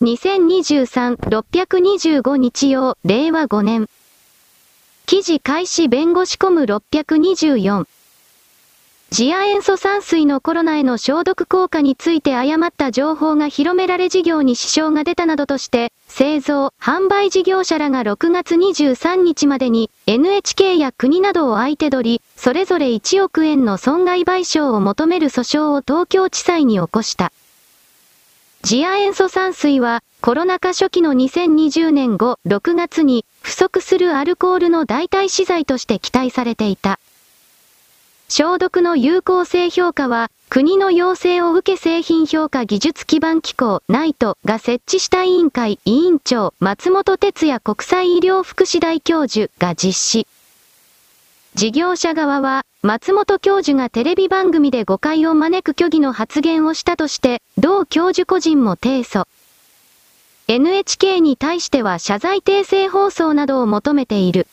2023-625日曜、令和5年。記事開始弁護士コム624。次亜塩素酸水のコロナへの消毒効果について誤った情報が広められ事業に支障が出たなどとして、製造、販売事業者らが6月23日までに NHK や国などを相手取り、それぞれ1億円の損害賠償を求める訴訟を東京地裁に起こした。次亜塩素酸水は、コロナ禍初期の2020年後6月に不足するアルコールの代替資材として期待されていた。消毒の有効性評価は、国の要請を受け製品評価技術基盤機構、ナイトが設置した委員会委員長、松本哲也国際医療福祉大教授が実施。事業者側は、松本教授がテレビ番組で誤解を招く虚偽の発言をしたとして、同教授個人も提訴。NHK に対しては謝罪訂正放送などを求めている。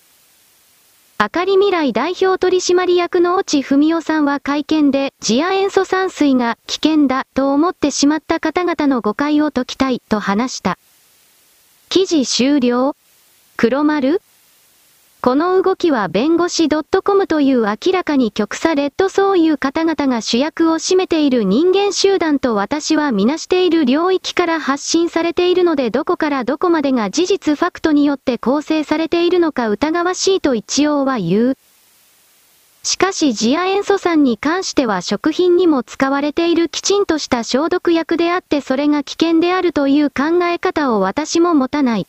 あかり未来代表取締役の落文夫さんは会見で、次亜塩素酸水が危険だと思ってしまった方々の誤解を解きたいと話した。記事終了黒丸この動きは弁護士 .com という明らかに極左レッドそういう方々が主役を占めている人間集団と私はみなしている領域から発信されているのでどこからどこまでが事実ファクトによって構成されているのか疑わしいと一応は言う。しかしジア塩素酸に関しては食品にも使われているきちんとした消毒薬であってそれが危険であるという考え方を私も持たない。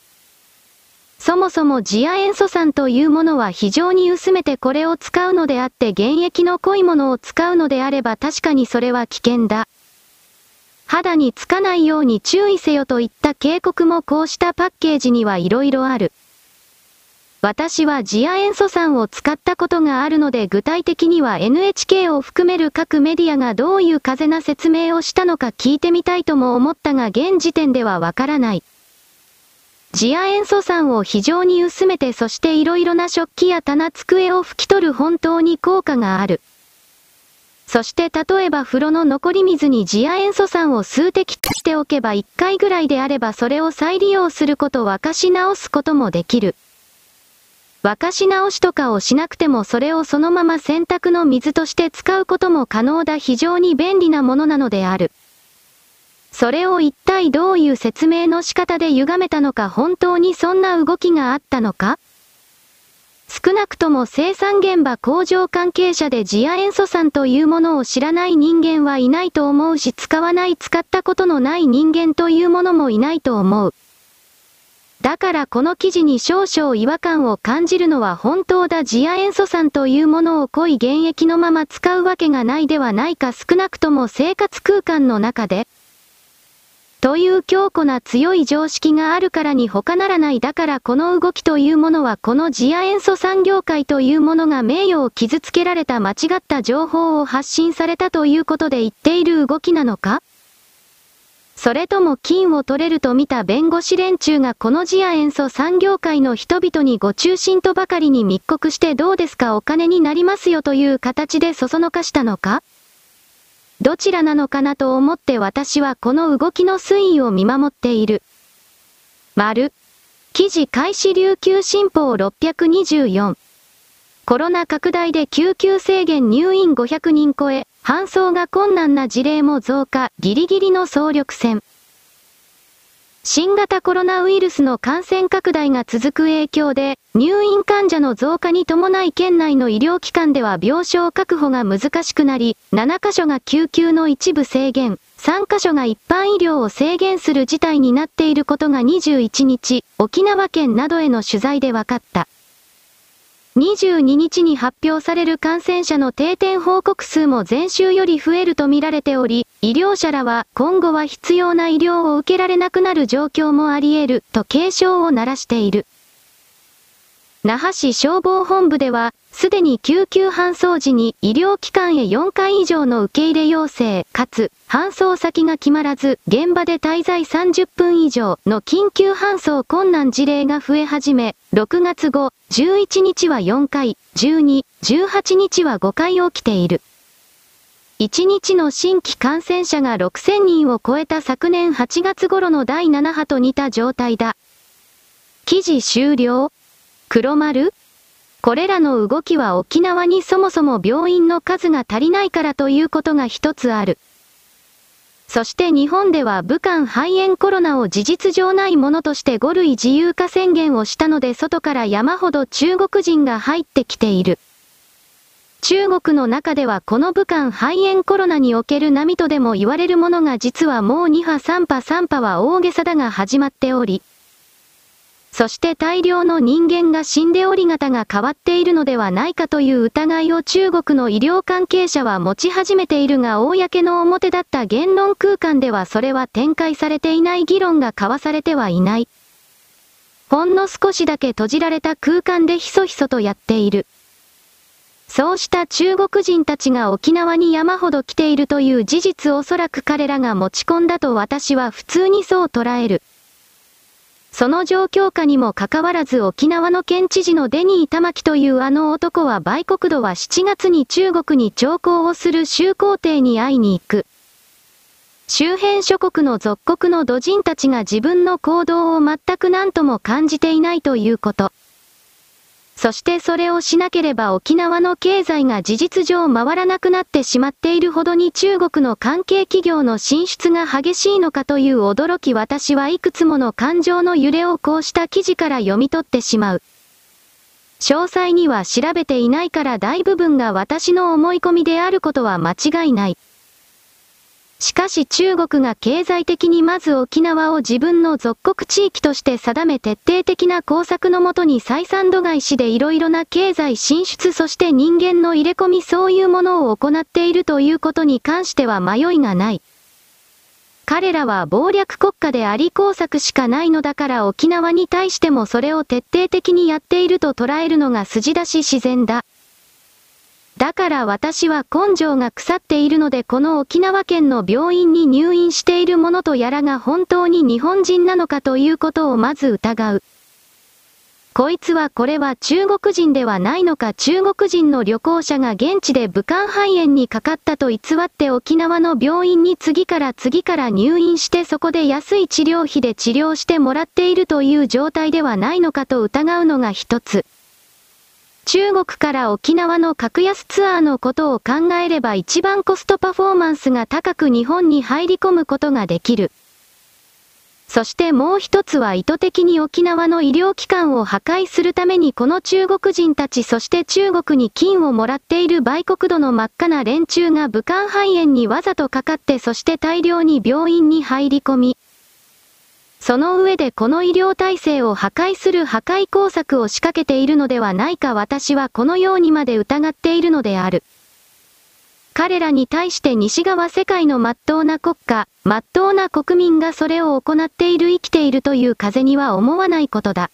そもそもジア塩素酸というものは非常に薄めてこれを使うのであって原液の濃いものを使うのであれば確かにそれは危険だ。肌につかないように注意せよといった警告もこうしたパッケージには色々ある。私はジア塩素酸を使ったことがあるので具体的には NHK を含める各メディアがどういう風な説明をしたのか聞いてみたいとも思ったが現時点ではわからない。次亜塩素酸を非常に薄めてそして色々な食器や棚机を拭き取る本当に効果がある。そして例えば風呂の残り水に次亜塩素酸を数滴しておけば1回ぐらいであればそれを再利用すること沸かし直すこともできる。沸かし直しとかをしなくてもそれをそのまま洗濯の水として使うことも可能だ非常に便利なものなのである。それを一体どういう説明の仕方で歪めたのか本当にそんな動きがあったのか？少なくとも生産現場工場関係者で次亜塩素酸というものを知らない人間はいないと思うし使わない使ったことのない人間というものもいないと思う。だからこの記事に少々違和感を感じるのは本当だ次亜塩素酸というものを濃い原液のまま使うわけがないではないか少なくとも生活空間の中で。という強固な強い常識があるからに他ならないだからこの動きというものはこの次亜塩素産業界というものが名誉を傷つけられた間違った情報を発信されたということで言っている動きなのか？それとも金を取れると見た弁護士連中がこの次亜塩素産業界の人々にご中心とばかりに密告してどうですか？お金になりますよという形でそそのかしたのか？どちらなのかなと思って私はこの動きの推移を見守っている。丸。記事開始琉球新報624。コロナ拡大で救急制限入院500人超え、搬送が困難な事例も増加、ギリギリの総力戦。新型コロナウイルスの感染拡大が続く影響で、入院患者の増加に伴い県内の医療機関では病床確保が難しくなり、7カ所が救急の一部制限、3カ所が一般医療を制限する事態になっていることが21日、沖縄県などへの取材で分かった。22日に発表される感染者の定点報告数も前週より増えると見られており、医療者らは今後は必要な医療を受けられなくなる状況もあり得ると警鐘を鳴らしている。那覇市消防本部では、すでに救急搬送時に医療機関へ4回以上の受け入れ要請、かつ、搬送先が決まらず、現場で滞在30分以上の緊急搬送困難事例が増え始め、6月後、11日は4回、12、18日は5回起きている。1日の新規感染者が6000人を超えた昨年8月頃の第7波と似た状態だ。記事終了黒丸？これらの動きは沖縄にそもそも病院の数が足りないからということが一つある。そして日本では武漢肺炎コロナを事実上ないものとして5類自由化宣言をしたので外から山ほど中国人が入ってきている。中国の中ではこの武漢肺炎コロナにおける波とでも言われるものが実はもう2波3波3波は大げさだが始まっており、そして大量の人間が死んでおり方が変わっているのではないかという疑いを中国の医療関係者は持ち始めているが公の表だった言論空間ではそれは展開されていない議論が交わされてはいない。ほんの少しだけ閉じられた空間でひそひそとやっている。そうした中国人たちが沖縄に山ほど来ているという事実おそらく彼らが持ち込んだと私は普通にそう捉える。その状況下にもかかわらず沖縄の県知事のデニー玉木というあの男は売国度は7月に中国に調校をする州皇帝に会いに行く。周辺諸国の属国の土人たちが自分の行動を全く何とも感じていないということ。そしてそれをしなければ沖縄の経済が事実上回らなくなってしまっているほどに中国の関係企業の進出が激しいのかという驚き私はいくつもの感情の揺れをこうした記事から読み取ってしまう。詳細には調べていないから大部分が私の思い込みであることは間違いない。しかし中国が経済的にまず沖縄を自分の属国地域として定め徹底的な工作のもとに採算度外視でいろいろな経済進出そして人間の入れ込みそういうものを行っているということに関しては迷いがない。彼らは暴略国家であり工作しかないのだから沖縄に対してもそれを徹底的にやっていると捉えるのが筋出し自然だ。だから私は根性が腐っているのでこの沖縄県の病院に入院している者とやらが本当に日本人なのかということをまず疑う。こいつはこれは中国人ではないのか中国人の旅行者が現地で武漢肺炎にかかったと偽って沖縄の病院に次から次から入院してそこで安い治療費で治療してもらっているという状態ではないのかと疑うのが一つ。中国から沖縄の格安ツアーのことを考えれば一番コストパフォーマンスが高く日本に入り込むことができる。そしてもう一つは意図的に沖縄の医療機関を破壊するためにこの中国人たちそして中国に金をもらっている売国土の真っ赤な連中が武漢肺炎にわざとかかってそして大量に病院に入り込み、その上でこの医療体制を破壊する破壊工作を仕掛けているのではないか私はこのようにまで疑っているのである。彼らに対して西側世界の真っ当な国家、真っ当な国民がそれを行っている生きているという風には思わないことだ。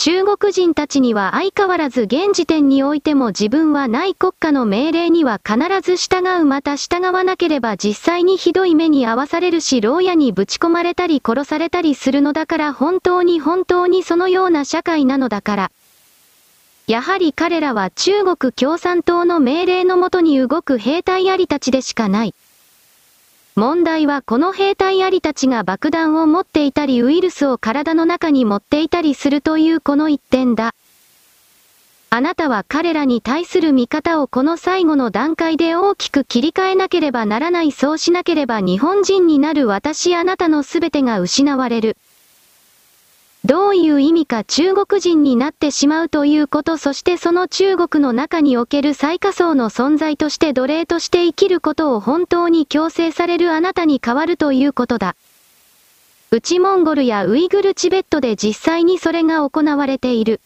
中国人たちには相変わらず現時点においても自分はない国家の命令には必ず従うまた従わなければ実際にひどい目に遭わされるし牢屋にぶち込まれたり殺されたりするのだから本当に本当にそのような社会なのだから。やはり彼らは中国共産党の命令のもとに動く兵隊ありたちでしかない。問題はこの兵隊ありたちが爆弾を持っていたりウイルスを体の中に持っていたりするというこの一点だ。あなたは彼らに対する見方をこの最後の段階で大きく切り替えなければならないそうしなければ日本人になる私あなたの全てが失われる。どういう意味か中国人になってしまうということそしてその中国の中における最下層の存在として奴隷として生きることを本当に強制されるあなたに変わるということだ。内モンゴルやウイグルチベットで実際にそれが行われている。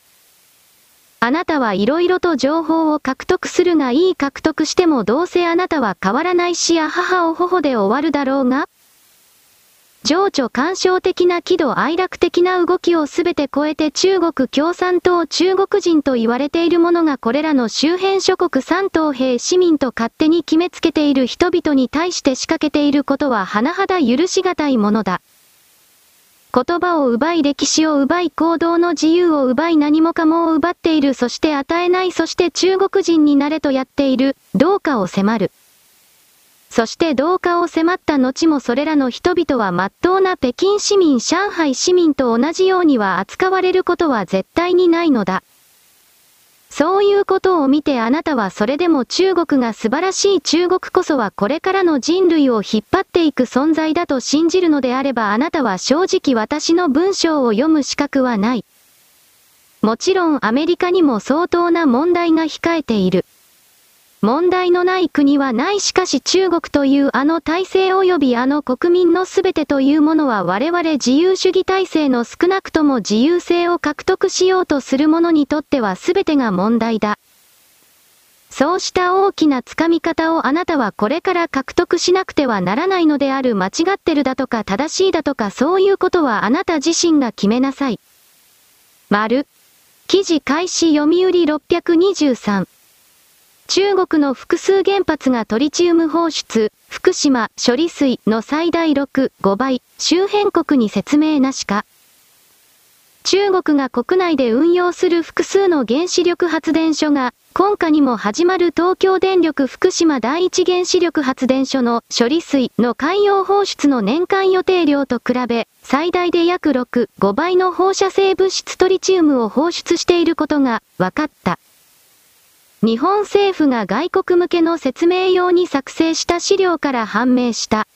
あなたは色々と情報を獲得するがいい獲得してもどうせあなたは変わらないしや母を頬で終わるだろうが情緒干渉的な喜怒哀楽的な動きをすべて超えて中国共産党中国人と言われている者がこれらの周辺諸国三等兵市民と勝手に決めつけている人々に対して仕掛けていることは甚だ許し難いものだ。言葉を奪い歴史を奪い行動の自由を奪い何もかもを奪っているそして与えないそして中国人になれとやっている、どうかを迫る。そして同化を迫った後もそれらの人々は真っ当な北京市民上海市民と同じようには扱われることは絶対にないのだ。そういうことを見てあなたはそれでも中国が素晴らしい中国こそはこれからの人類を引っ張っていく存在だと信じるのであればあなたは正直私の文章を読む資格はない。もちろんアメリカにも相当な問題が控えている。問題のない国はないしかし中国というあの体制及びあの国民のすべてというものは我々自由主義体制の少なくとも自由性を獲得しようとする者にとってはすべてが問題だ。そうした大きな掴み方をあなたはこれから獲得しなくてはならないのである間違ってるだとか正しいだとかそういうことはあなた自身が決めなさい。丸。記事開始読売623。中国の複数原発がトリチウム放出、福島処理水の最大6、5倍、周辺国に説明なしか。中国が国内で運用する複数の原子力発電所が、今夏にも始まる東京電力福島第一原子力発電所の処理水の海洋放出の年間予定量と比べ、最大で約6、5倍の放射性物質トリチウムを放出していることが分かった。日本政府が外国向けの説明用に作成した資料から判明した。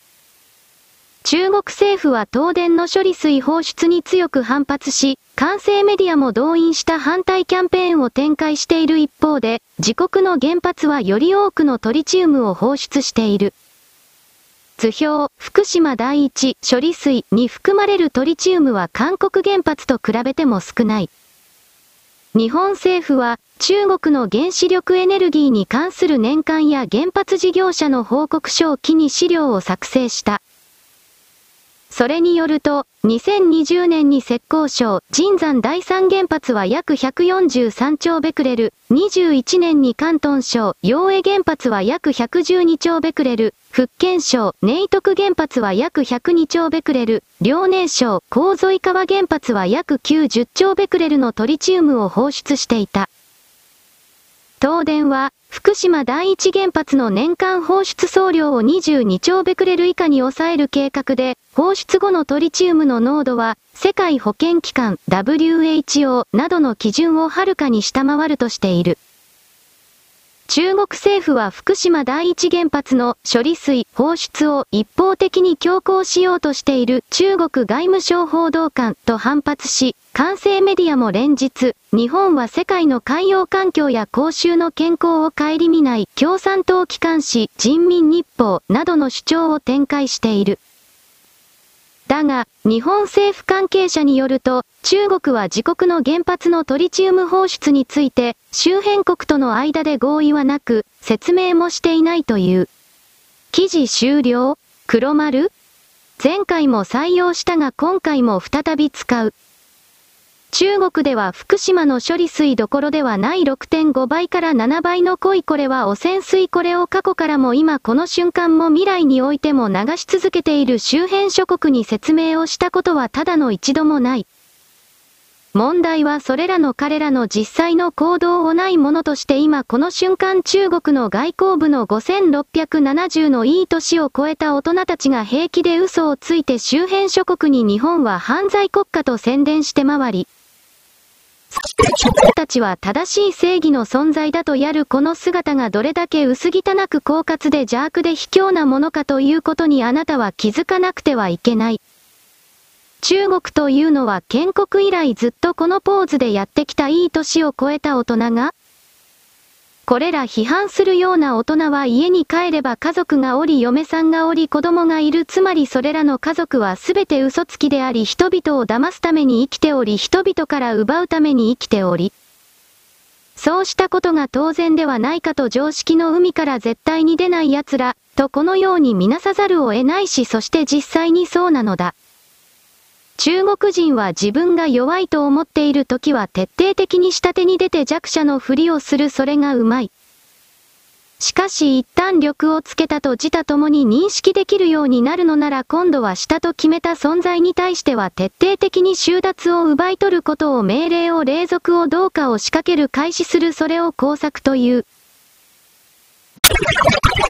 中国政府は東電の処理水放出に強く反発し、関西メディアも動員した反対キャンペーンを展開している一方で、自国の原発はより多くのトリチウムを放出している。図表、福島第一処理水に含まれるトリチウムは韓国原発と比べても少ない。日本政府は中国の原子力エネルギーに関する年間や原発事業者の報告書を機に資料を作成した。それによると、2020年に浙江省、神山第三原発は約143兆ベクレル、21年に関東省、陽江原発は約112兆ベクレル、福建省、寧徳原発は約102兆ベクレル、遼寧省、洪水川原発は約90兆ベクレルのトリチウムを放出していた。東電は、福島第一原発の年間放出総量を22兆ベクレル以下に抑える計画で、放出後のトリチウムの濃度は、世界保健機関 WHO などの基準をはるかに下回るとしている。中国政府は福島第一原発の処理水放出を一方的に強行しようとしている中国外務省報道官と反発し、関西メディアも連日、日本は世界の海洋環境や公衆の健康を顧みない共産党機関紙人民日報などの主張を展開している。だが、日本政府関係者によると、中国は自国の原発のトリチウム放出について、周辺国との間で合意はなく、説明もしていないという。記事終了？黒丸？前回も採用したが今回も再び使う。中国では福島の処理水どころではない6.5倍から7倍の濃いこれは汚染水これを過去からも今この瞬間も未来においても流し続けている周辺諸国に説明をしたことはただの一度もない。問題はそれらの彼らの実際の行動をないものとして今この瞬間中国の外交部の5670のいい年を超えた大人たちが平気で嘘をついて周辺諸国に日本は犯罪国家と宣伝して回り、たちは正しい正義の存在だとやるこの姿がどれだけ薄汚く狡猾で邪悪で卑怯なものかということにあなたは気づかなくてはいけない。中国というのは建国以来ずっとこのポーズでやってきたいい年を超えた大人がこれら批判するような大人は家に帰れば家族がおり嫁さんがおり子供がいるつまりそれらの家族はすべて嘘つきであり人々を騙すために生きており人々から奪うために生きており。そうしたことが当然ではないかと常識の海から絶対に出ない奴ら、とこのように見なさざるを得ないしそして実際にそうなのだ。中国人は自分が弱いと思っている時は徹底的に下手に出て弱者のふりをするそれがうまい。しかし一旦力をつけたと自他ともに認識できるようになるのなら今度は下と決めた存在に対しては徹底的に収奪を奪い取ることを命令を霊俗をどうかを仕掛ける開始するそれを工作という。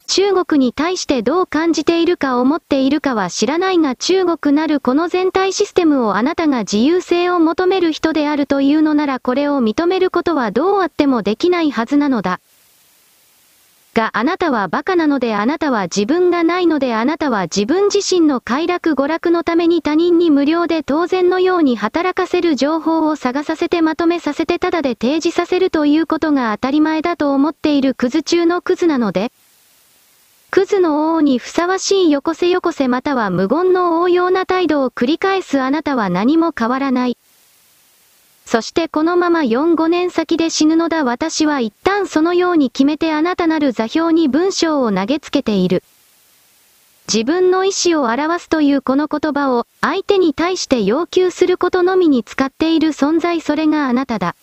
中国に対してどう感じているか思っているかは知らないが中国なるこの全体システムをあなたが自由性を求める人であるというのならこれを認めることはどうあってもできないはずなのだ。があなたは馬鹿なのであなたは自分がないのであなたは自分自身の快楽娯楽のために他人に無料で当然のように働かせる情報を探させてまとめさせてただで提示させるということが当たり前だと思っているクズ中のクズなので、クズの王にふさわしいよこせよこせまたは無言の応用な態度を繰り返すあなたは何も変わらない。そしてこのまま4、5年先で死ぬのだ私は一旦そのように決めてあなたなる座標に文章を投げつけている。自分の意思を表すというこの言葉を相手に対して要求することのみに使っている存在それがあなただ。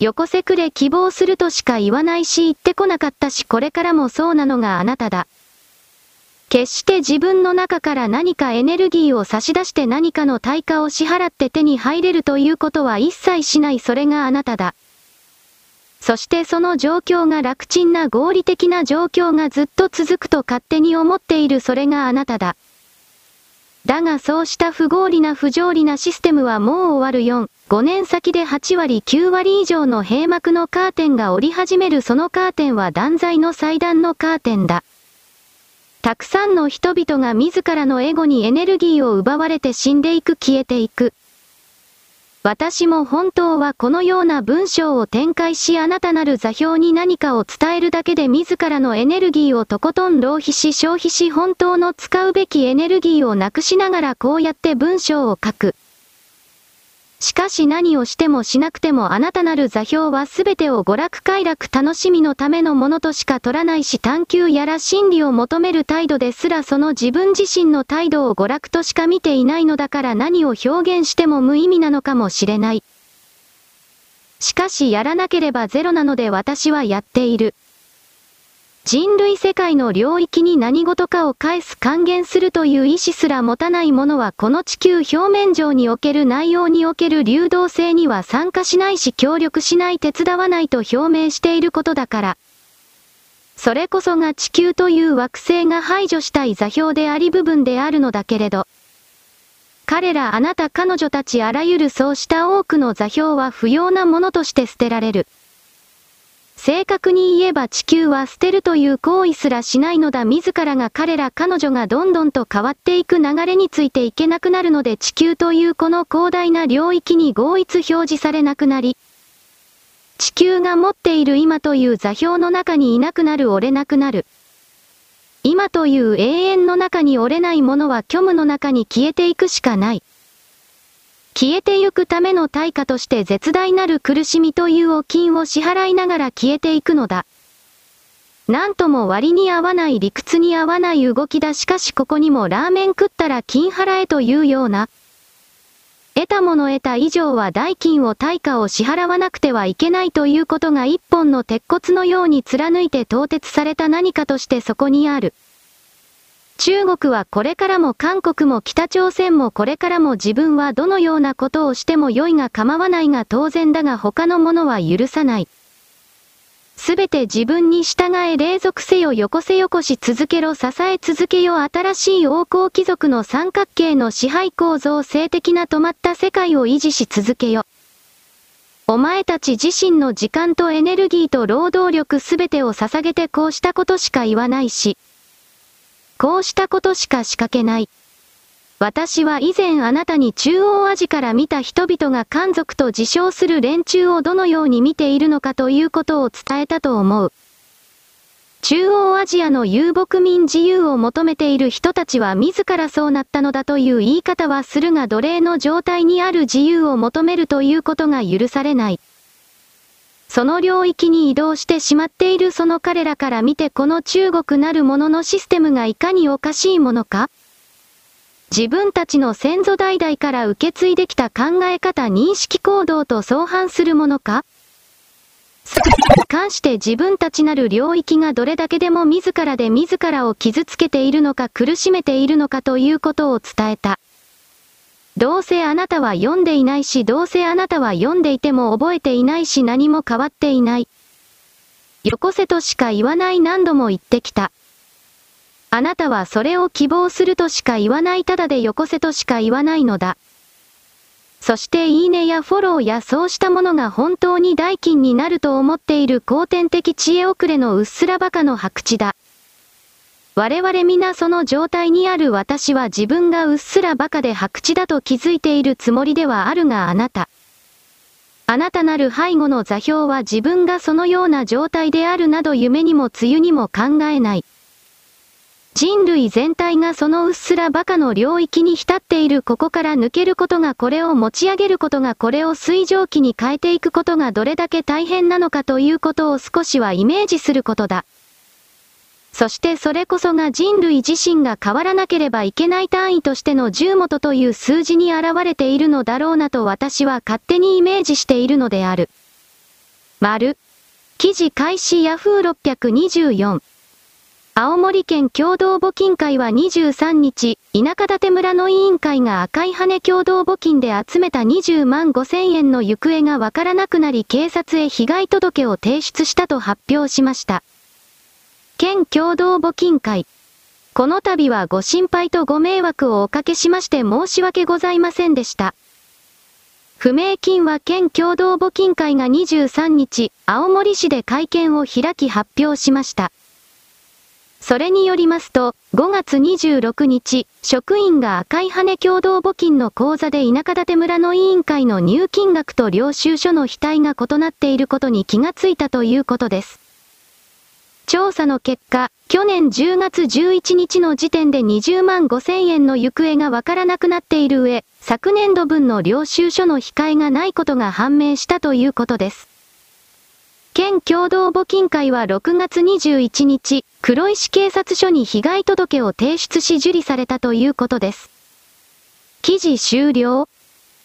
よこせくれ希望するとしか言わないし言ってこなかったしこれからもそうなのがあなただ。決して自分の中から何かエネルギーを差し出して何かの対価を支払って手に入れるということは一切しないそれがあなただ。そしてその状況が楽ちんな合理的な状況がずっと続くと勝手に思っているそれがあなただ。だがそうした不合理な不条理なシステムはもう終わる4、5年先で8割9割以上の閉幕のカーテンが折り始めるそのカーテンは断罪の祭壇のカーテンだ。たくさんの人々が自らのエゴにエネルギーを奪われて死んでいく消えていく。私も本当はこのような文章を展開しあなたなる座標に何かを伝えるだけで自らのエネルギーをとことん浪費し消費し本当の使うべきエネルギーをなくしながらこうやって文章を書く。しかし何をしてもしなくてもあなたなる座標はすべてを娯楽快楽楽しみのためのものとしか取らないし探求やら真理を求める態度ですらその自分自身の態度を娯楽としか見ていないのだから何を表現しても無意味なのかもしれない。しかしやらなければゼロなので私はやっている。人類世界の領域に何事かを返す還元するという意志すら持たない者はこの地球表面上における内容における流動性には参加しないし協力しない手伝わないと表明していることだから。それこそが地球という惑星が排除したい座標であり部分であるのだけれど。彼らあなた彼女たちあらゆるそうした多くの座標は不要なものとして捨てられる。正確に言えば地球は捨てるという行為すらしないのだ自らが彼ら彼女がどんどんと変わっていく流れについていけなくなるので地球というこの広大な領域に合一表示されなくなり、地球が持っている今という座標の中にいなくなる折れなくなる。今という永遠の中に折れないものは虚無の中に消えていくしかない。消えてゆくための対価として絶大なる苦しみというお金を支払いながら消えていくのだ。なんとも割に合わない理屈に合わない動きだしかしここにもラーメン食ったら金払えというような。得たもの得た以上は代金を対価を支払わなくてはいけないということが一本の鉄骨のように貫いて凍結された何かとしてそこにある。中国はこれからも韓国も北朝鮮もこれからも自分はどのようなことをしても良いが構わないが当然だが他のものは許さない。すべて自分に従え霊属せよよこせよこし続けろ支え続けよ新しい王侯貴族の三角形の支配構造性的な止まった世界を維持し続けよ。お前たち自身の時間とエネルギーと労働力すべてを捧げてこうしたことしか言わないし。こうしたことしか仕掛けない。私は以前あなたに中央アジから見た人々が漢族と自称する連中をどのように見ているのかということを伝えたと思う。中央アジアの遊牧民自由を求めている人たちは自らそうなったのだという言い方はするが奴隷の状態にある自由を求めるということが許されない。その領域に移動してしまっているその彼らから見てこの中国なるもののシステムがいかにおかしいものか？自分たちの先祖代々から受け継いできた考え方認識行動と相反するものか？関して自分たちなる領域がどれだけでも自らで自らを傷つけているのか苦しめているのかということを伝えた。どうせあなたは読んでいないし、どうせあなたは読んでいても覚えていないし何も変わっていない。よこせとしか言わない何度も言ってきた。あなたはそれを希望するとしか言わないただでよこせとしか言わないのだ。そしていいねやフォローやそうしたものが本当に代金になると思っている後天的知恵遅れのうっすらバカの白痴だ。我々皆その状態にある私は自分がうっすらバカで白痴だと気づいているつもりではあるがあなた。あなたなる背後の座標は自分がそのような状態であるなど夢にも梅雨にも考えない。人類全体がそのうっすらバカの領域に浸っているここから抜けることがこれを持ち上げることがこれを水蒸気に変えていくことがどれだけ大変なのかということを少しはイメージすることだ。そしてそれこそが人類自身が変わらなければいけない単位としての10元という数字に現れているのだろうなと私は勝手にイメージしているのである。丸。記事開始ヤフー624。青森県共同募金会は23日、田舎館村の委員会が赤い羽共同募金で集めた20万5千円の行方がわからなくなり警察へ被害届を提出したと発表しました。県共同募金会。この度はご心配とご迷惑をおかけしまして申し訳ございませんでした。不明金は県共同募金会が23日、青森市で会見を開き発表しました。それによりますと、5月26日、職員が赤い羽共同募金の口座で田舎館村の委員会の入金額と領収書の額が異なっていることに気がついたということです。調査の結果、去年10月11日の時点で20万5千円の行方がわからなくなっている上、昨年度分の領収書の控えがないことが判明したということです。県共同募金会は6月21日、黒石警察署に被害届を提出し受理されたということです。記事終了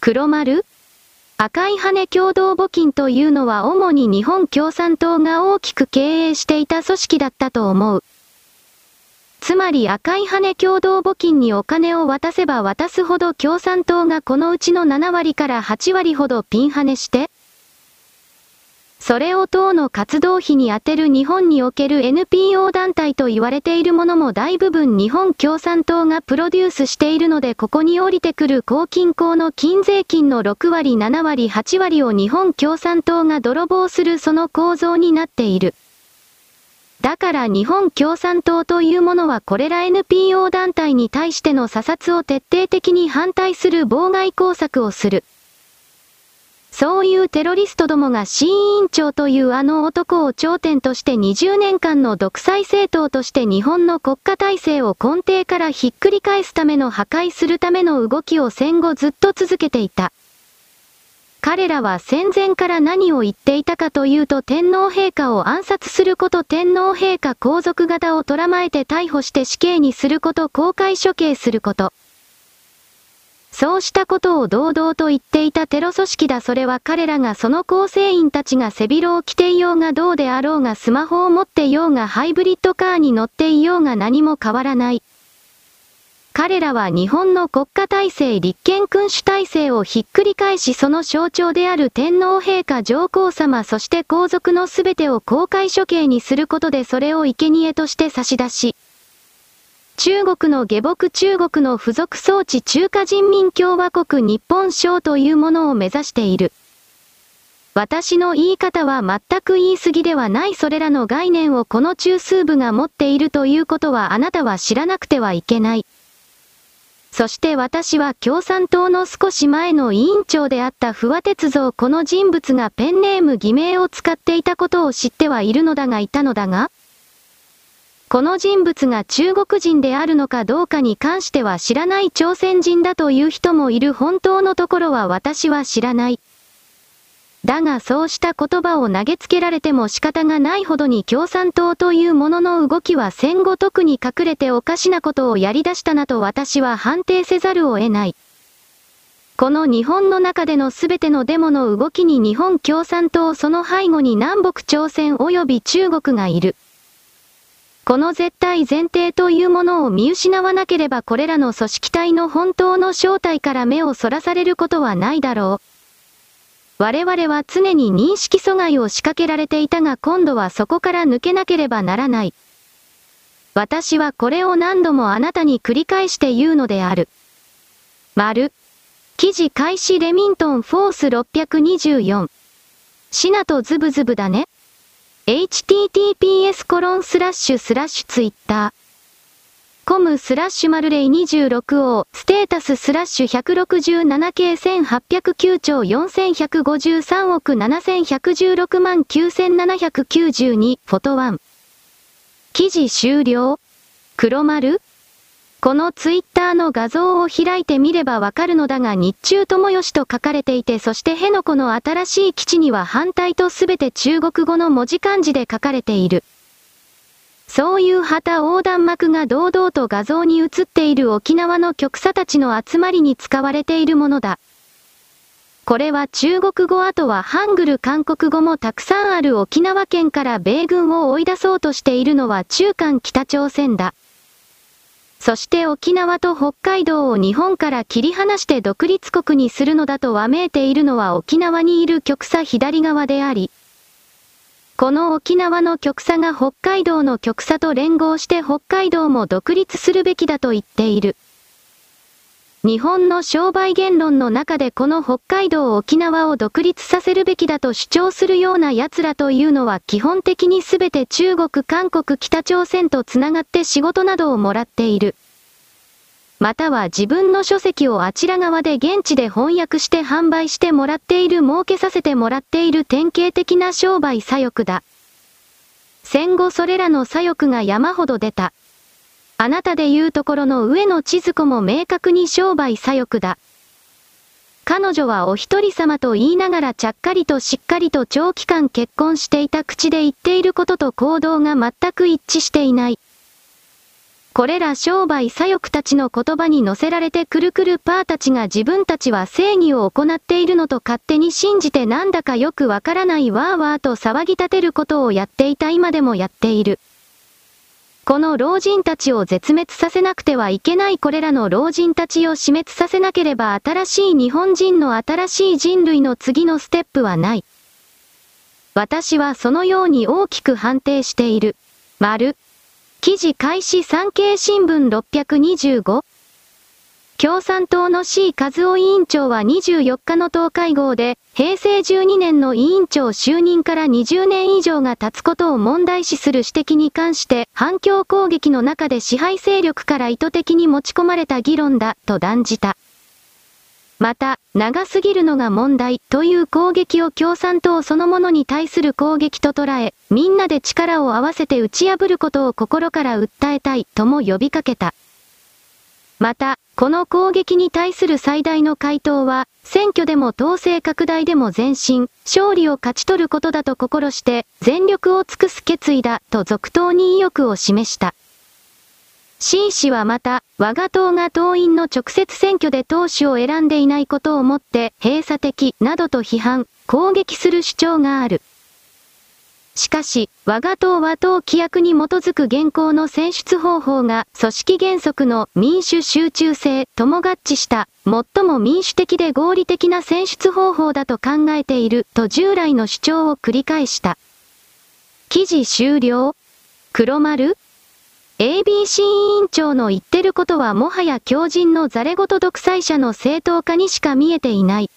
黒丸赤い羽共同募金というのは主に日本共産党が大きく経営していた組織だったと思う。つまり赤い羽共同募金にお金を渡せば渡すほど共産党がこのうちの7割から8割ほどピンハネして、それを党の活動費に充てる日本における NPO 団体と言われているものも大部分日本共産党がプロデュースしているのでここに降りてくる公金口の金税金の6割7割8割を日本共産党が泥棒するその構造になっている。だから日本共産党というものはこれら NPO 団体に対しての査察を徹底的に反対する妨害工作をする。そういうテロリストどもが新委員長というあの男を頂点として20年間の独裁政党として日本の国家体制を根底からひっくり返すための破壊するための動きを戦後ずっと続けていた。彼らは戦前から何を言っていたかというと天皇陛下を暗殺すること天皇陛下皇族型を捉まえて逮捕して死刑にすること公開処刑すること。そうしたことを堂々と言っていたテロ組織だそれは彼らがその構成員たちが背広を着ていようがどうであろうがスマホを持っていようがハイブリッドカーに乗っていようが何も変わらない。彼らは日本の国家体制立憲君主体制をひっくり返しその象徴である天皇陛下上皇様そして皇族のすべてを公開処刑にすることでそれを生贄として差し出し、中国の下僕中国の付属装置中華人民共和国日本省というものを目指している。私の言い方は全く言い過ぎではないそれらの概念をこの中枢部が持っているということはあなたは知らなくてはいけない。そして私は共産党の少し前の委員長であった不破鉄造この人物がペンネーム偽名を使っていたことを知ってはいるのだがいたのだがこの人物が中国人であるのかどうかに関しては知らない朝鮮人だという人もいる本当のところは私は知らない。だがそうした言葉を投げつけられても仕方がないほどに共産党というものの動きは戦後特に隠れておかしなことをやり出したなと私は判定せざるを得ない。この日本の中での全てのデモの動きに日本共産党その背後に南北朝鮮及び中国がいる。この絶対前提というものを見失わなければこれらの組織体の本当の正体から目をそらされることはないだろう。我々は常に認識阻害を仕掛けられていたが今度はそこから抜けなければならない。私はこれを何度もあなたに繰り返して言うのである。丸。記事開始レミントンフォース624。シナとズブズブだね。Https コロンスラッシュスラッシュツイッター。コムスラッシュマルレイ26号、ステータススラッシュ167系1809兆4153億7116万9792、フォトワン。記事終了黒丸このツイッターの画像を開いてみればわかるのだが日中友吉と書かれていてそして辺野古の新しい基地には反対とすべて中国語の文字漢字で書かれている。そういう旗横断幕が堂々と画像に映っている沖縄の局差たちの集まりに使われているものだ。これは中国語あとはハングル韓国語もたくさんある沖縄県から米軍を追い出そうとしているのは中間北朝鮮だ。そして沖縄と北海道を日本から切り離して独立国にするのだとわめいているのは沖縄にいる極左左側であり、この沖縄の極左が北海道の極左と連合して北海道も独立するべきだと言っている。日本の商売言論の中でこの北海道沖縄を独立させるべきだと主張するような奴らというのは基本的に全て中国、韓国、北朝鮮とつながって仕事などをもらっている。または自分の書籍をあちら側で現地で翻訳して販売してもらっている儲けさせてもらっている典型的な商売左翼だ。戦後それらの左翼が山ほど出た。あなたで言うところの上野千鶴子も明確に商売左翼だ。彼女はお一人様と言いながらちゃっかりとしっかりと長期間結婚していた口で言っていることと行動が全く一致していない。これら商売左翼たちの言葉に乗せられてくるくるパーたちが自分たちは正義を行っているのと勝手に信じてなんだかよくわからないわーわーと騒ぎ立てることをやっていた今でもやっている。この老人たちを絶滅させなくてはいけないこれらの老人たちを死滅させなければ新しい日本人の新しい人類の次のステップはない。私はそのように大きく判定している。丸。記事開始産経新聞625共産党の C 和夫委員長は24日の党会合で、平成12年の委員長就任から20年以上が経つことを問題視する指摘に関して、反響攻撃の中で支配勢力から意図的に持ち込まれた議論だ、と断じた。また、長すぎるのが問題という攻撃を共産党そのものに対する攻撃と捉え、みんなで力を合わせて打ち破ることを心から訴えたいとも呼びかけた。また、この攻撃に対する最大の回答は、選挙でも統制拡大でも前進、勝利を勝ち取ることだと心して、全力を尽くす決意だと続投に意欲を示した。新氏はまた、我が党が党員の直接選挙で党首を選んでいないことをもって閉鎖的などと批判、攻撃する主張がある。しかし、我が党は党規約に基づく現行の選出方法が組織原則の民主集中性とも合致した最も民主的で合理的な選出方法だと考えていると従来の主張を繰り返した。記事終了？黒丸？ABC 委員長の言ってることはもはや強人のザレ言独裁者の正当化にしか見えていない。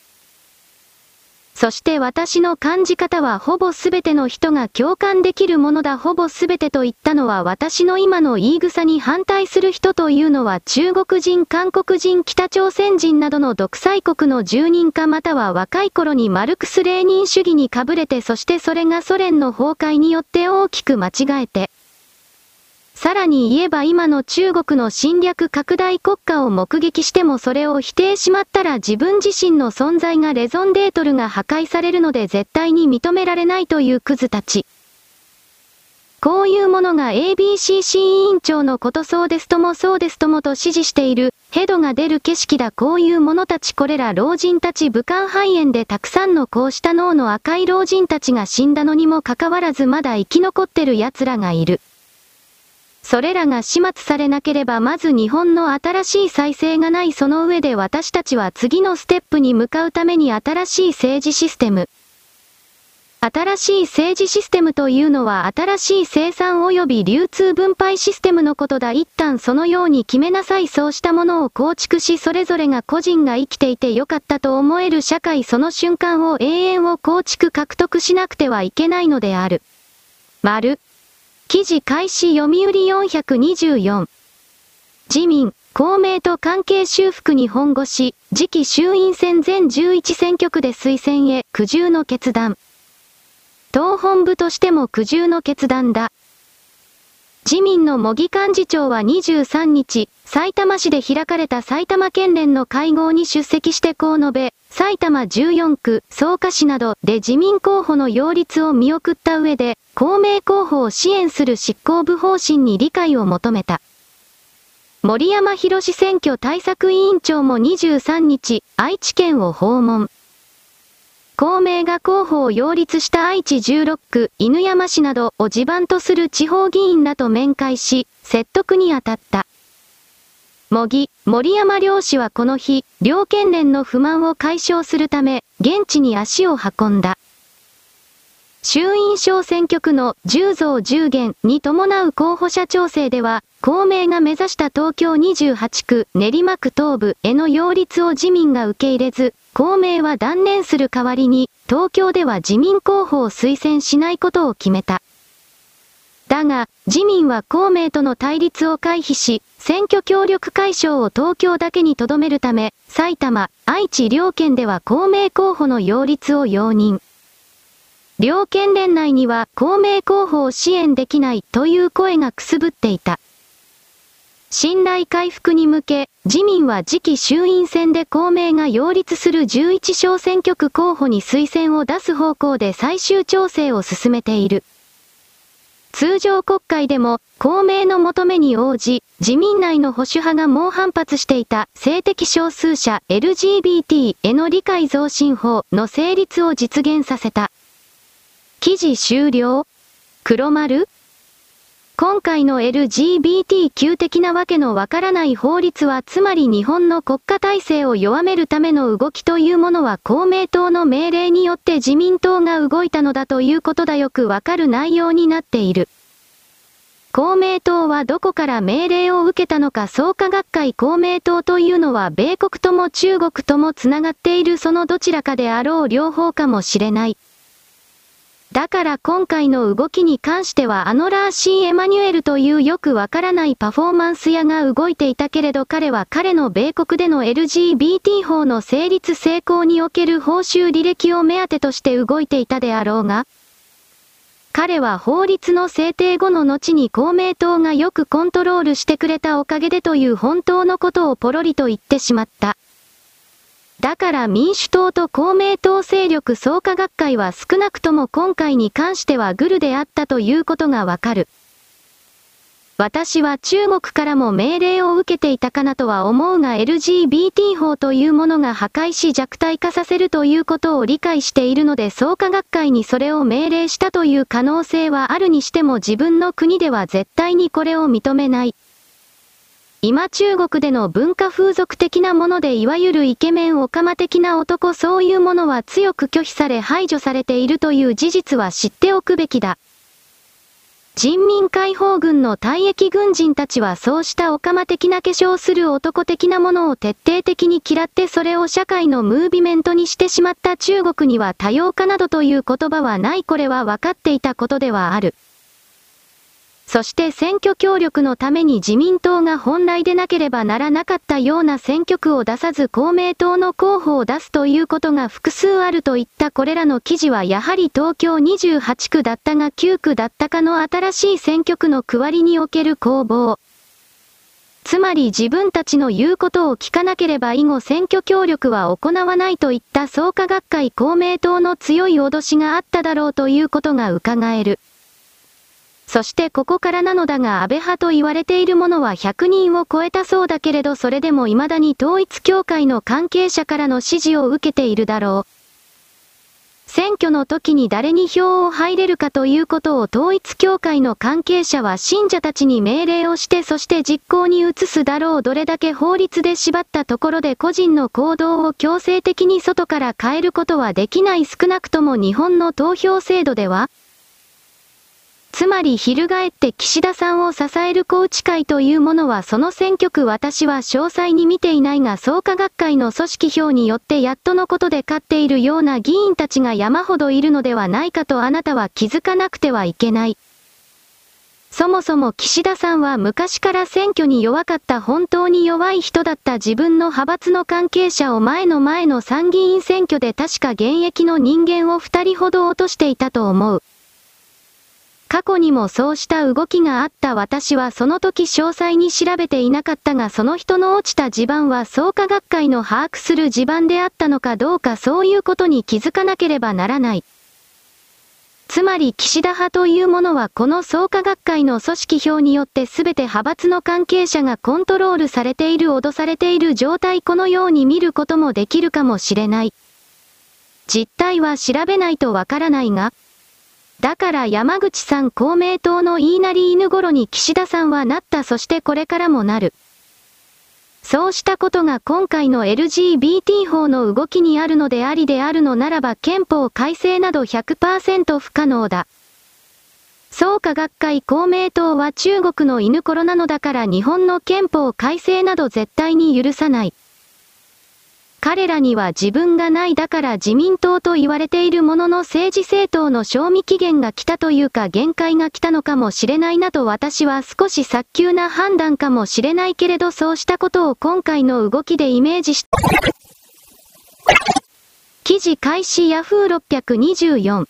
そして私の感じ方はほぼ全ての人が共感できるものだ。ほぼ全てと言ったのは私の今の言い草に反対する人というのは中国人、韓国人、北朝鮮人などの独裁国の住人かまたは若い頃にマルクス・レーニン主義にかぶれてそしてそれがソ連の崩壊によって大きく間違えて、さらに言えば今の中国の侵略拡大国家を目撃してもそれを否定しまったら自分自身の存在がレゾンデートルが破壊されるので絶対に認められないというクズたち。こういうものが ABCC 委員長のことそうですともそうですともと指示している、ヘドが出る景色だこういう者たちこれら老人たち武漢肺炎でたくさんのこうした脳の赤い老人たちが死んだのにもかかわらずまだ生き残ってる奴らがいる。それらが始末されなければまず日本の新しい再生がないその上で私たちは次のステップに向かうために新しい政治システム。新しい政治システムというのは新しい生産及び流通分配システムのことだ。一旦そのように決めなさい。そうしたものを構築しそれぞれが個人が生きていてよかったと思える社会その瞬間を永遠を構築獲得しなくてはいけないのである。丸。記事開始読売424。自民、公明と関係修復に本腰、次期衆院選全11選挙区で推薦へ苦渋の決断。党本部としても苦渋の決断だ。自民の茂木幹事長は23日、埼玉市で開かれた埼玉県連の会合に出席してこう述べ、埼玉14区、草加市などで自民候補の擁立を見送った上で、公明候補を支援する執行部方針に理解を求めた。森山博選挙対策委員長も23日、愛知県を訪問。公明が候補を擁立した愛知16区、犬山市などを地盤とする地方議員らと面会し、説得に当たった。茂木、森山両氏はこの日、両県連の不満を解消するため、現地に足を運んだ。衆院小選挙区の10増10減に伴う候補者調整では、公明が目指した東京28区練馬区東部への擁立を自民が受け入れず、公明は断念する代わりに、東京では自民候補を推薦しないことを決めた。だが、自民は公明との対立を回避し、選挙協力解消を東京だけに留めるため、埼玉、愛知両県では公明候補の擁立を容認。両県連内には公明候補を支援できないという声がくすぶっていた。信頼回復に向け、自民は次期衆院選で公明が擁立する11小選挙区候補に推薦を出す方向で最終調整を進めている。通常国会でも、公明の求めに応じ、自民内の保守派が猛反発していた性的少数者 LGBT への理解増進法の成立を実現させた。記事終了黒丸今回の LGBTQ 的なわけのわからない法律はつまり日本の国家体制を弱めるための動きというものは公明党の命令によって自民党が動いたのだということだよくわかる内容になっている。公明党はどこから命令を受けたのか創価学会公明党というのは米国とも中国ともつながっているそのどちらかであろう両方かもしれない。だから今回の動きに関してはあのラーシー・エマニュエルというよくわからないパフォーマンス屋が動いていたけれど彼は彼の米国での LGBT 法の成立成功における報酬履歴を目当てとして動いていたであろうが、彼は法律の制定後の後に公明党がよくコントロールしてくれたおかげでという本当のことをポロリと言ってしまった。だから民主党と公明党勢力創価学会は少なくとも今回に関してはグルであったということがわかる。私は中国からも命令を受けていたかなとは思うが LGBT 法というものが破壊し弱体化させるということを理解しているので創価学会にそれを命令したという可能性はあるにしても自分の国では絶対にこれを認めない。今中国での文化風俗的なものでいわゆるイケメンオカマ的な男そういうものは強く拒否され排除されているという事実は知っておくべきだ。人民解放軍の退役軍人たちはそうしたオカマ的な化粧する男的なものを徹底的に嫌ってそれを社会のムービメントにしてしまった中国には多様化などという言葉はないこれは分かっていたことではある。そして選挙協力のために自民党が本来でなければならなかったような選挙区を出さず公明党の候補を出すということが複数あるといったこれらの記事はやはり東京28区だったが9区だったかの新しい選挙区の区割りにおける攻防。つまり自分たちの言うことを聞かなければ以後選挙協力は行わないといった創価学会公明党の強い脅しがあっただろうということが伺える。そしてここからなのだが安倍派と言われているものは100人を超えたそうだけれどそれでも未だに統一協会の関係者からの支持を受けているだろう。選挙の時に誰に票を入れるかということを統一教会の関係者は信者たちに命令をしてそして実行に移すだろうどれだけ法律で縛ったところで個人の行動を強制的に外から変えることはできない少なくとも日本の投票制度ではつまり翻って岸田さんを支える高知会というものはその選挙区私は詳細に見ていないが創価学会の組織票によってやっとのことで勝っているような議員たちが山ほどいるのではないかとあなたは気づかなくてはいけない。そもそも岸田さんは昔から選挙に弱かった本当に弱い人だった自分の派閥の関係者を前の前の参議院選挙で確か現役の人間を二人ほど落としていたと思う。過去にもそうした動きがあった私はその時詳細に調べていなかったがその人の落ちた地盤は創価学会の把握する地盤であったのかどうかそういうことに気づかなければならない。つまり岸田派というものはこの創価学会の組織表によって全て派閥の関係者がコントロールされている脅されている状態このように見ることもできるかもしれない。実態は調べないとわからないが、だから山口さん公明党の言いなり犬頃に岸田さんはなったそしてこれからもなる。そうしたことが今回の LGBT 法の動きにあるのでありであるのならば憲法改正など100%不可能だ。創価学会公明党は中国の犬頃なのだから日本の憲法改正など絶対に許さない。彼らには自分がないだから自民党と言われているものの政治政党の賞味期限が来たというか限界が来たのかもしれないなと私は少し早急な判断かもしれないけれどそうしたことを今回の動きでイメージし、記事開始ヤフー624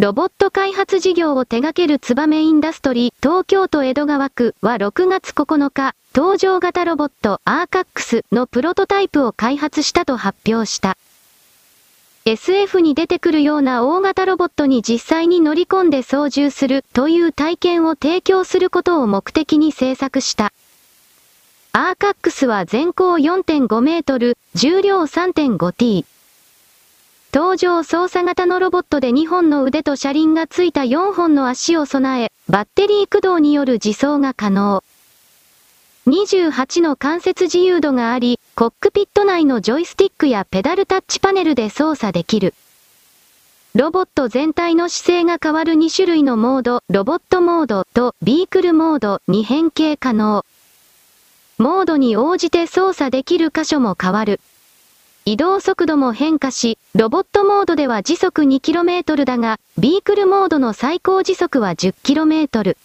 ロボット開発事業を手掛けるツバメインダストリー東京都江戸川区は6月9日、搭乗型ロボットアーカックスのプロトタイプを開発したと発表した。SF に出てくるような大型ロボットに実際に乗り込んで操縦するという体験を提供することを目的に制作した。アーカックスは全高4.5メートル、重量 3.5T。搭乗操作型のロボットで2本の腕と車輪がついた4本の足を備え、バッテリー駆動による自走が可能。28の関節自由度があり、コックピット内のジョイスティックやペダルタッチパネルで操作できる。ロボット全体の姿勢が変わる2種類のモード、ロボットモードとビークルモードに変形可能。モードに応じて操作できる箇所も変わる。移動速度も変化し、ロボットモードでは時速 2km だが、ビークルモードの最高時速は 10km。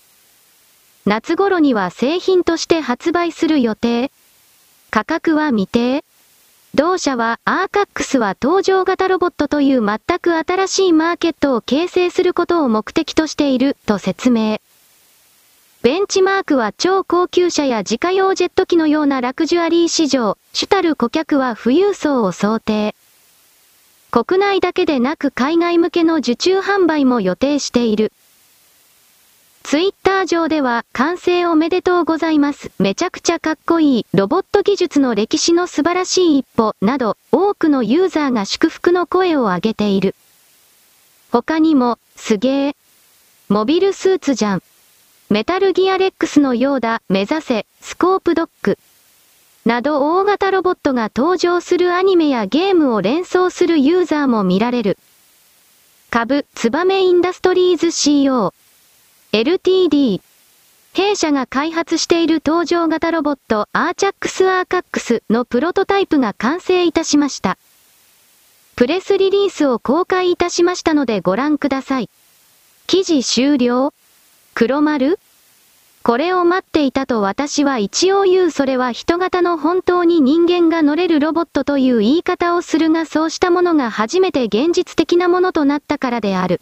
夏頃には製品として発売する予定。価格は未定。同社はアーカックスは搭乗型ロボットという全く新しいマーケットを形成することを目的としていると説明。ベンチマークは超高級車や自家用ジェット機のようなラクジュアリー市場、主たる顧客は富裕層を想定。国内だけでなく海外向けの受注販売も予定している。ツイッター上では、完成おめでとうございます。めちゃくちゃかっこいい。ロボット技術の歴史の素晴らしい一歩、など、多くのユーザーが祝福の声を上げている。他にも、すげー。モビルスーツじゃん。メタルギアレックスのようだ、目指せ、スコープドッグ。など大型ロボットが登場するアニメやゲームを連想するユーザーも見られる。株、ツバメインダストリーズ CO。LTD。弊社が開発している搭乗型ロボット、アーチャックスアーカックスのプロトタイプが完成いたしました。プレスリリースを公開いたしましたのでご覧ください。記事終了黒丸これを待っていたと私は一応言うそれは人型の本当に人間が乗れるロボットという言い方をするがそうしたものが初めて現実的なものとなったからである。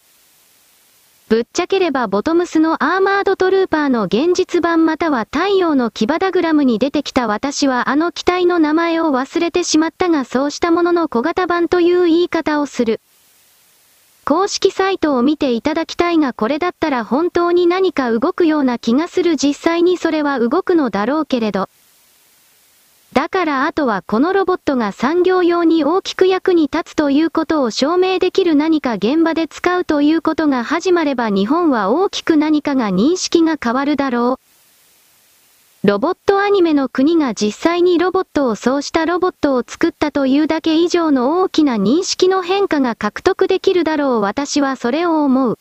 ぶっちゃければボトムスのアーマードトルーパーの現実版または太陽の騎馬ダグラムに出てきた私はあの機体の名前を忘れてしまったがそうしたものの小型版という言い方をする。公式サイトを見ていただきたいがこれだったら本当に何か動くような気がする実際にそれは動くのだろうけれど。だからあとはこのロボットが産業用に大きく役に立つということを証明できる何か現場で使うということが始まれば日本は大きく何かが認識が変わるだろう。ロボットアニメの国が実際にロボットをそうしたロボットを作ったというだけ以上の大きな認識の変化が獲得できるだろう私はそれを思う。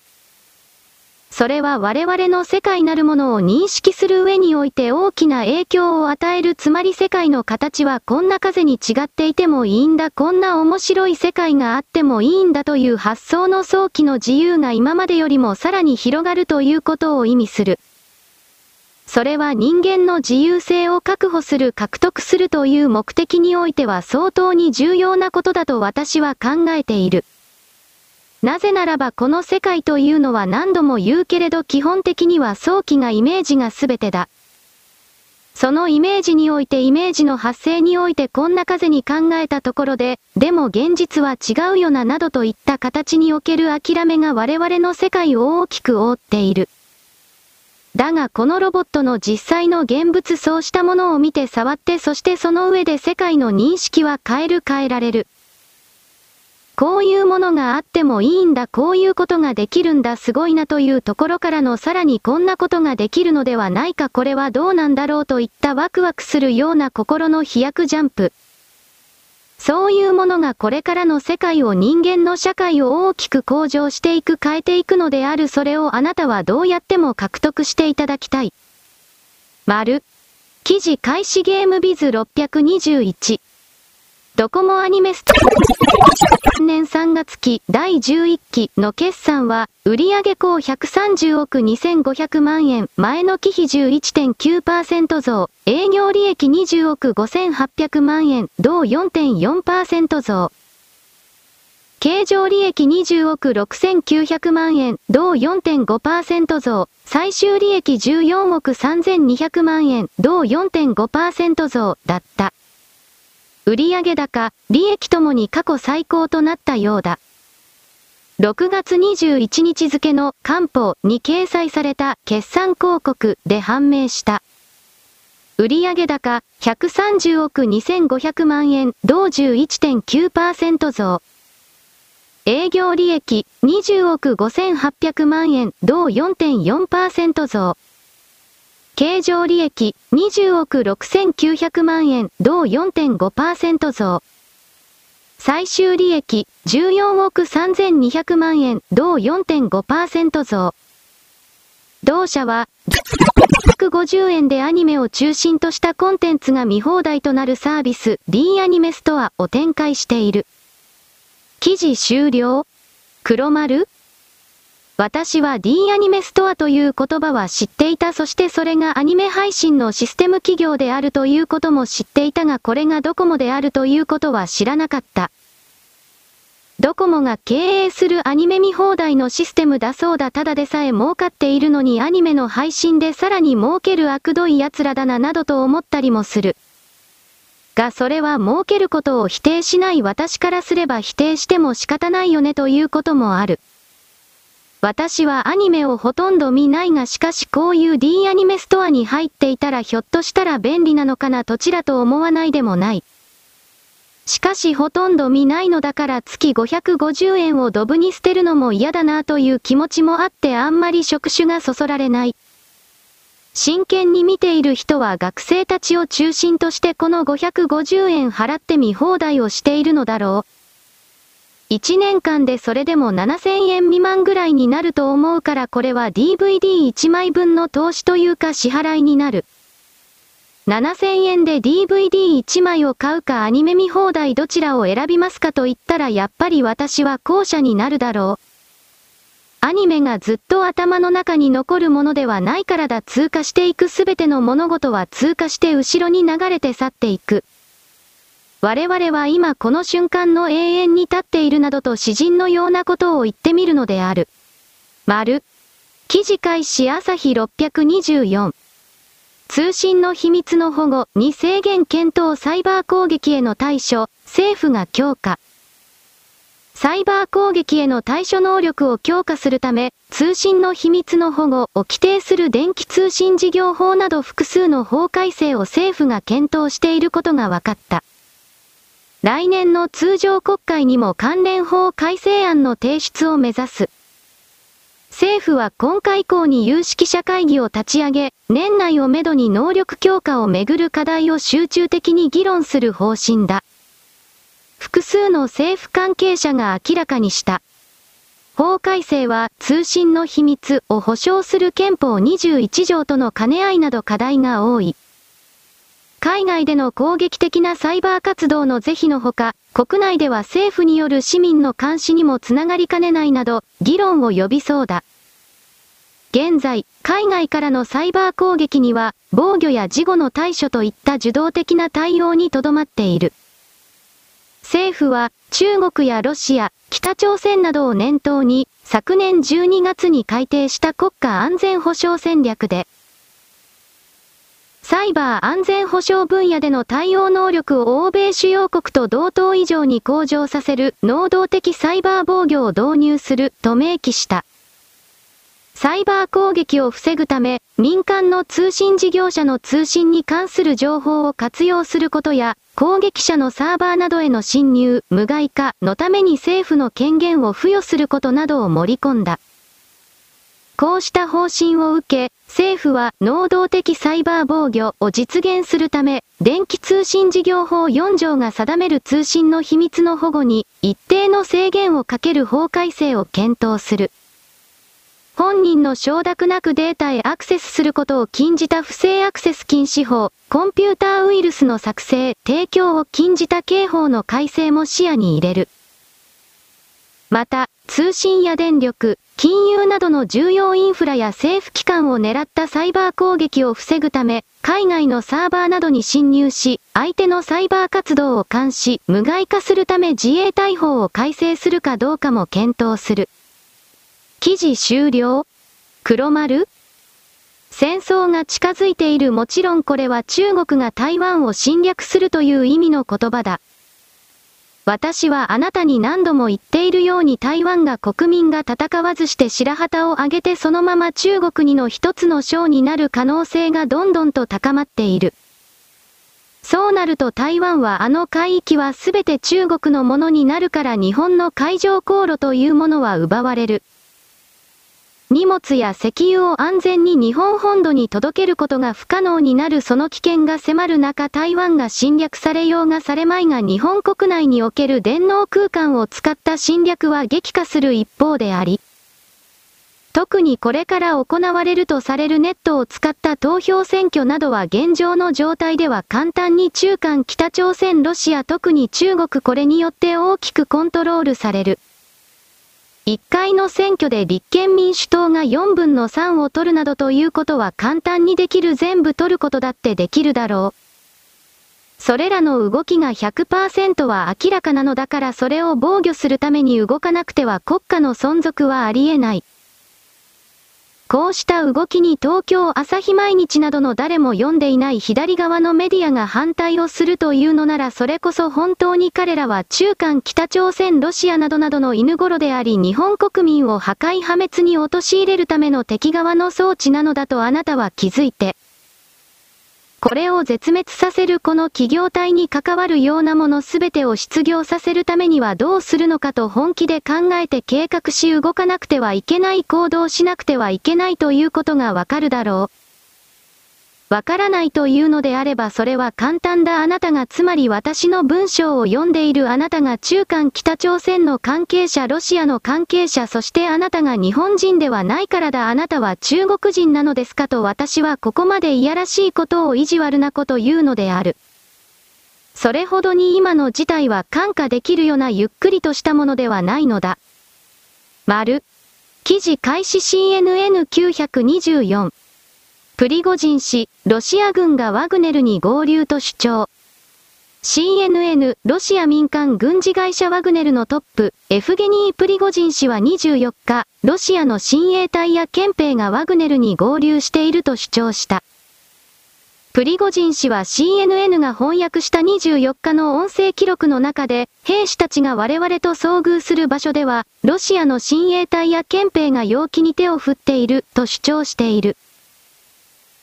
それは我々の世界なるものを認識する上において大きな影響を与えるつまり世界の形はこんな風に違っていてもいいんだこんな面白い世界があってもいいんだという発想の早期の自由が今までよりもさらに広がるということを意味する。それは人間の自由性を確保する獲得するという目的においては相当に重要なことだと私は考えている。なぜならばこの世界というのは何度も言うけれど基本的には早期がイメージが全てだ。そのイメージにおいてイメージの発生においてこんな風に考えたところで、でも現実は違うよななどといった形における諦めが我々の世界を大きく覆っている。だがこのロボットの実際の現物そうしたものを見て触ってそしてその上で世界の認識は変える変えられる。こういうものがあってもいいんだ、こういうことができるんだ、すごいなというところからのさらにこんなことができるのではないか、これはどうなんだろうといったワクワクするような心の飛躍ジャンプ。そういうものがこれからの世界を人間の社会を大きく向上していく変えていくのであるそれをあなたはどうやっても獲得していただきたい。丸。記事開始ゲームビズ621。ドコモアニメスト年3月期第11期の決算は、売上高130億2500万円、前の期比11.9%増、営業利益20億5800万円、同4.4%増。経常利益20億6900万円、同4.5%増、最終利益14億3200万円、同4.5%増だった。売上高、利益ともに過去最高となったようだ。6月21日付の官報に掲載された決算広告で判明した。売上高130億2500万円、同11.9%増。営業利益20億5800万円、同4.4%増。経常利益20億6900万円、同4.5%増。最終利益14億3200万円、同4.5%増。同社は、150円でアニメを中心としたコンテンツが見放題となるサービス D アニメストアを展開している。記事終了黒丸私は D アニメストアという言葉は知っていたそしてそれがアニメ配信のシステム企業であるということも知っていたがこれがドコモであるということは知らなかった。ドコモが経営するアニメ見放題のシステムだそうだただでさえ儲かっているのにアニメの配信でさらに儲ける悪どい奴らだななどと思ったりもする。がそれは儲けることを否定しない私からすれば否定しても仕方ないよねということもある。私はアニメをほとんど見ないがしかしこういう D アニメストアに入っていたらひょっとしたら便利なのかなとちらと思わないでもない。しかしほとんど見ないのだから月550円をドブに捨てるのも嫌だなという気持ちもあってあんまり触手がそそられない。真剣に見ている人は学生たちを中心としてこの550円払って見放題をしているのだろう。1年間でそれでも7000円未満ぐらいになると思うからこれは DVD1 枚分の投資というか支払いになる。7000円で DVD1 枚を買うかアニメ見放題どちらを選びますかと言ったらやっぱり私は後者になるだろう。アニメがずっと頭の中に残るものではないからだ通過していくすべての物事は通過して後ろに流れて去っていく。我々は今この瞬間の永遠に立っているなどと詩人のようなことを言ってみるのである。丸。記事開始朝日624。通信の秘密の保護に制限検討サイバー攻撃への対処、政府が強化。サイバー攻撃への対処能力を強化するため、通信の秘密の保護を規定する電気通信事業法など複数の法改正を政府が検討していることが分かった。来年の通常国会にも関連法改正案の提出を目指す。政府は今回以降に有識者会議を立ち上げ、年内をめどに能力強化をめぐる課題を集中的に議論する方針だ。複数の政府関係者が明らかにした。法改正は通信の秘密を保障する憲法21条との兼ね合いなど課題が多い。海外での攻撃的なサイバー活動の是非のほか、国内では政府による市民の監視にもつながりかねないなど、議論を呼びそうだ。現在、海外からのサイバー攻撃には、防御や事後の対処といった受動的な対応にとどまっている。政府は中国やロシア、北朝鮮などを念頭に昨年12月に改定した国家安全保障戦略で、サイバー安全保障分野での対応能力を欧米主要国と同等以上に向上させる能動的サイバー防御を導入すると明記した。サイバー攻撃を防ぐため、民間の通信事業者の通信に関する情報を活用することや、攻撃者のサーバーなどへの侵入、無害化のために政府の権限を付与することなどを盛り込んだ。こうした方針を受け、政府は能動的サイバー防御を実現するため、電気通信事業法4条が定める通信の秘密の保護に一定の制限をかける法改正を検討する。本人の承諾なくデータへアクセスすることを禁じた不正アクセス禁止法、コンピューターウイルスの作成、提供を禁じた刑法の改正も視野に入れる。また、通信や電力、金融などの重要インフラや政府機関を狙ったサイバー攻撃を防ぐため、海外のサーバーなどに侵入し、相手のサイバー活動を監視、無害化するため自衛隊法を改正するかどうかも検討する。記事終了黒丸？戦争が近づいているもちろんこれは中国が台湾を侵略するという意味の言葉だ。私はあなたに何度も言っているように台湾が国民が戦わずして白旗を上げてそのまま中国にの一つの章になる可能性がどんどんと高まっている。そうなると台湾はあの海域は全て中国のものになるから日本の海上航路というものは奪われる。荷物や石油を安全に日本本土に届けることが不可能になるその危険が迫る中台湾が侵略されようがされまいが日本国内における電脳空間を使った侵略は激化する一方であり、特にこれから行われるとされるネットを使った投票選挙などは現状の状態では簡単に中間北朝鮮ロシア特に中国これによって大きくコントロールされる。1回の選挙で立憲民主党が4分の3を取るなどということは簡単にできる全部取ることだってできるだろう。それらの動きが100%は明らかなのだからそれを防御するために動かなくては国家の存続はありえない。こうした動きに東京朝日毎日などの誰も読んでいない左側のメディアが反対をするというのならそれこそ本当に彼らは中間北朝鮮ロシアなどなどの犬頃であり日本国民を破壊破滅に陥れるための敵側の装置なのだとあなたは気づいて。これを絶滅させるこの企業体に関わるようなものすべてを失業させるためにはどうするのかと本気で考えて計画し動かなくてはいけない行動しなくてはいけないということがわかるだろう。わからないというのであればそれは簡単だあなたがつまり私の文章を読んでいるあなたが中間北朝鮮の関係者ロシアの関係者そしてあなたが日本人ではないからだあなたは中国人なのですかと私はここまでいやらしいことを意地悪なこと言うのである。それほどに今の事態は感化できるようなゆっくりとしたものではないのだ。丸。記事開始 CNN924 プリゴジン氏、ロシア軍がワグネルに合流と主張。CNN、ロシア民間軍事会社ワグネルのトップ、エフゲニー・プリゴジン氏は24日、ロシアの親衛隊や憲兵がワグネルに合流していると主張した。プリゴジン氏は CNN が翻訳した24日の音声記録の中で、兵士たちが我々と遭遇する場所では、ロシアの親衛隊や憲兵が陽気に手を振っている、と主張している。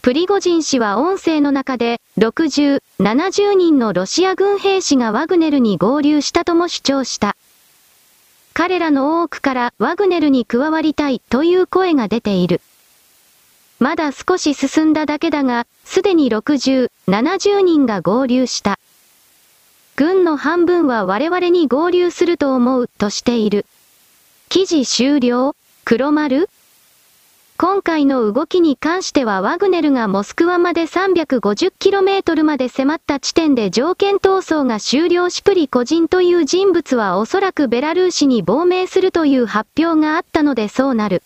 プリゴジン氏は音声の中で、60、70人のロシア軍兵士がワグネルに合流したとも主張した。彼らの多くからワグネルに加わりたいという声が出ている。まだ少し進んだだけだが、すでに60、70人が合流した。軍の半分は我々に合流すると思う、としている。記事終了黒丸今回の動きに関してはワグネルがモスクワまで 350km まで迫った地点で条件闘争が終了しプリ個人という人物はおそらくベラルーシに亡命するという発表があったのでそうなる。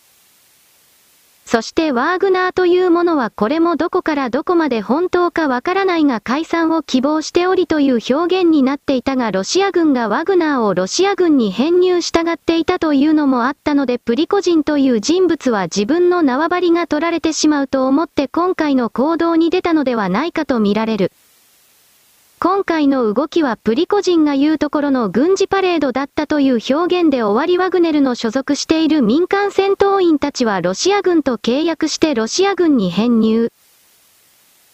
そしてワーグナーというものはこれもどこからどこまで本当かわからないが解散を希望しておりという表現になっていたがロシア軍がワグナーをロシア軍に編入したがっていたというのもあったのでプリコジンという人物は自分の縄張りが取られてしまうと思って今回の行動に出たのではないかと見られる。今回の動きはプリコジンが言うところの軍事パレードだったという表現で終わりワグネルの所属している民間戦闘員たちはロシア軍と契約してロシア軍に編入。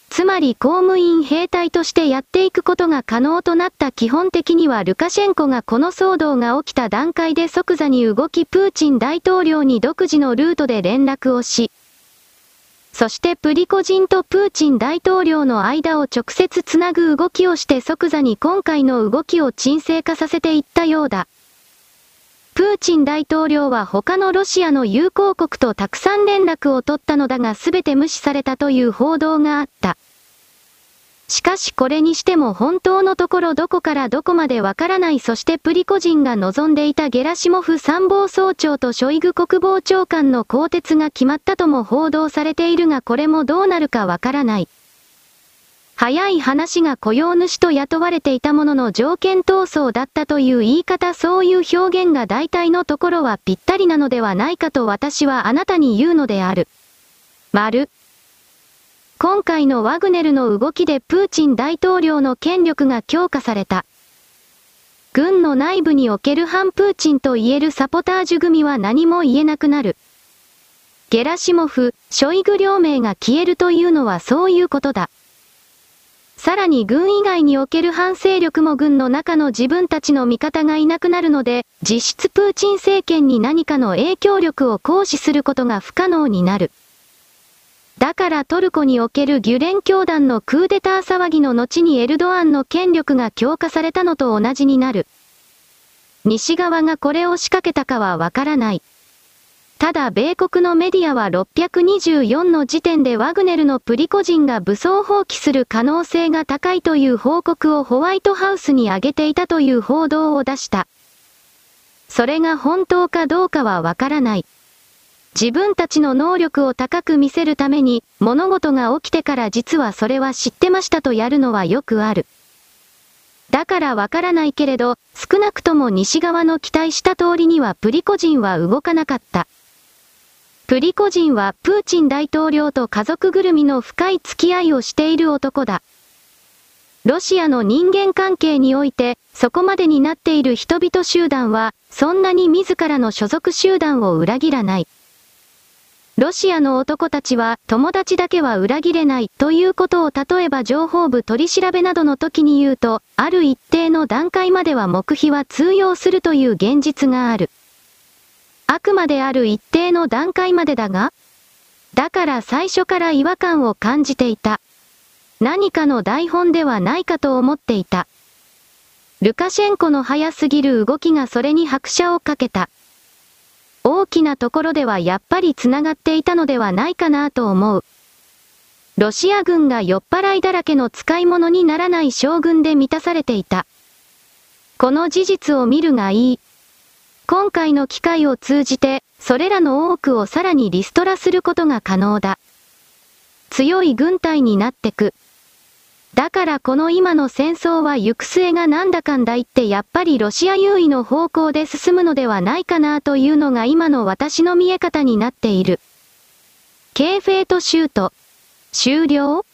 つまり公務員兵隊としてやっていくことが可能となった基本的にはルカシェンコがこの騒動が起きた段階で即座に動きプーチン大統領に独自のルートで連絡をし、そしてプリコジンとプーチン大統領の間を直接つなぐ動きをして即座に今回の動きを沈静化させていったようだ。プーチン大統領は他のロシアの友好国とたくさん連絡を取ったのだが全て無視されたという報道があった。しかしこれにしても本当のところどこからどこまでわからないそしてプリコジンが望んでいたゲラシモフ参謀総長とショイグ国防長官の更迭が決まったとも報道されているがこれもどうなるかわからない。早い話が雇用主と雇われていたものの条件闘争だったという言い方そういう表現が大体のところはぴったりなのではないかと私はあなたに言うのである。丸。今回のワグネルの動きでプーチン大統領の権力が強化された。軍の内部における反プーチンと言えるサポタージュ組は何も言えなくなる。ゲラシモフ、ショイグ両名が消えるというのはそういうことだ。さらに軍以外における反勢力も軍の中の自分たちの味方がいなくなるので、実質プーチン政権に何かの影響力を行使することが不可能になる。だからトルコにおけるギュレン教団のクーデター騒ぎの後にエルドアンの権力が強化されたのと同じになる。西側がこれを仕掛けたかはわからない。ただ米国のメディアは624の時点でワグネルのプリコ人が武装放棄する可能性が高いという報告をホワイトハウスに上げていたという報道を出した。それが本当かどうかはわからない。自分たちの能力を高く見せるために、物事が起きてから実はそれは知ってましたとやるのはよくある。だからわからないけれど、少なくとも西側の期待した通りにはプリコ人は動かなかった。プリコ人はプーチン大統領と家族ぐるみの深い付き合いをしている男だ。ロシアの人間関係において、そこまでになっている人々集団は、そんなに自らの所属集団を裏切らない。ロシアの男たちは友達だけは裏切れないということを例えば情報部取り調べなどの時に言うと、ある一定の段階までは黙秘は通用するという現実がある。あくまである一定の段階までだがだから最初から違和感を感じていた。何かの台本ではないかと思っていた。ルカシェンコの早すぎる動きがそれに拍車をかけた。大きなところではやっぱり繋がっていたのではないかなと思う。ロシア軍が酔っ払いだらけの使い物にならない将軍で満たされていた。この事実を見るがいい。今回の機会を通じて、それらの多くをさらにリストラすることが可能だ。強い軍隊になってく。だからこの今の戦争は行く末がなんだかんだ言ってやっぱりロシア優位の方向で進むのではないかなというのが今の私の見え方になっている。K フェイトシュート。終了？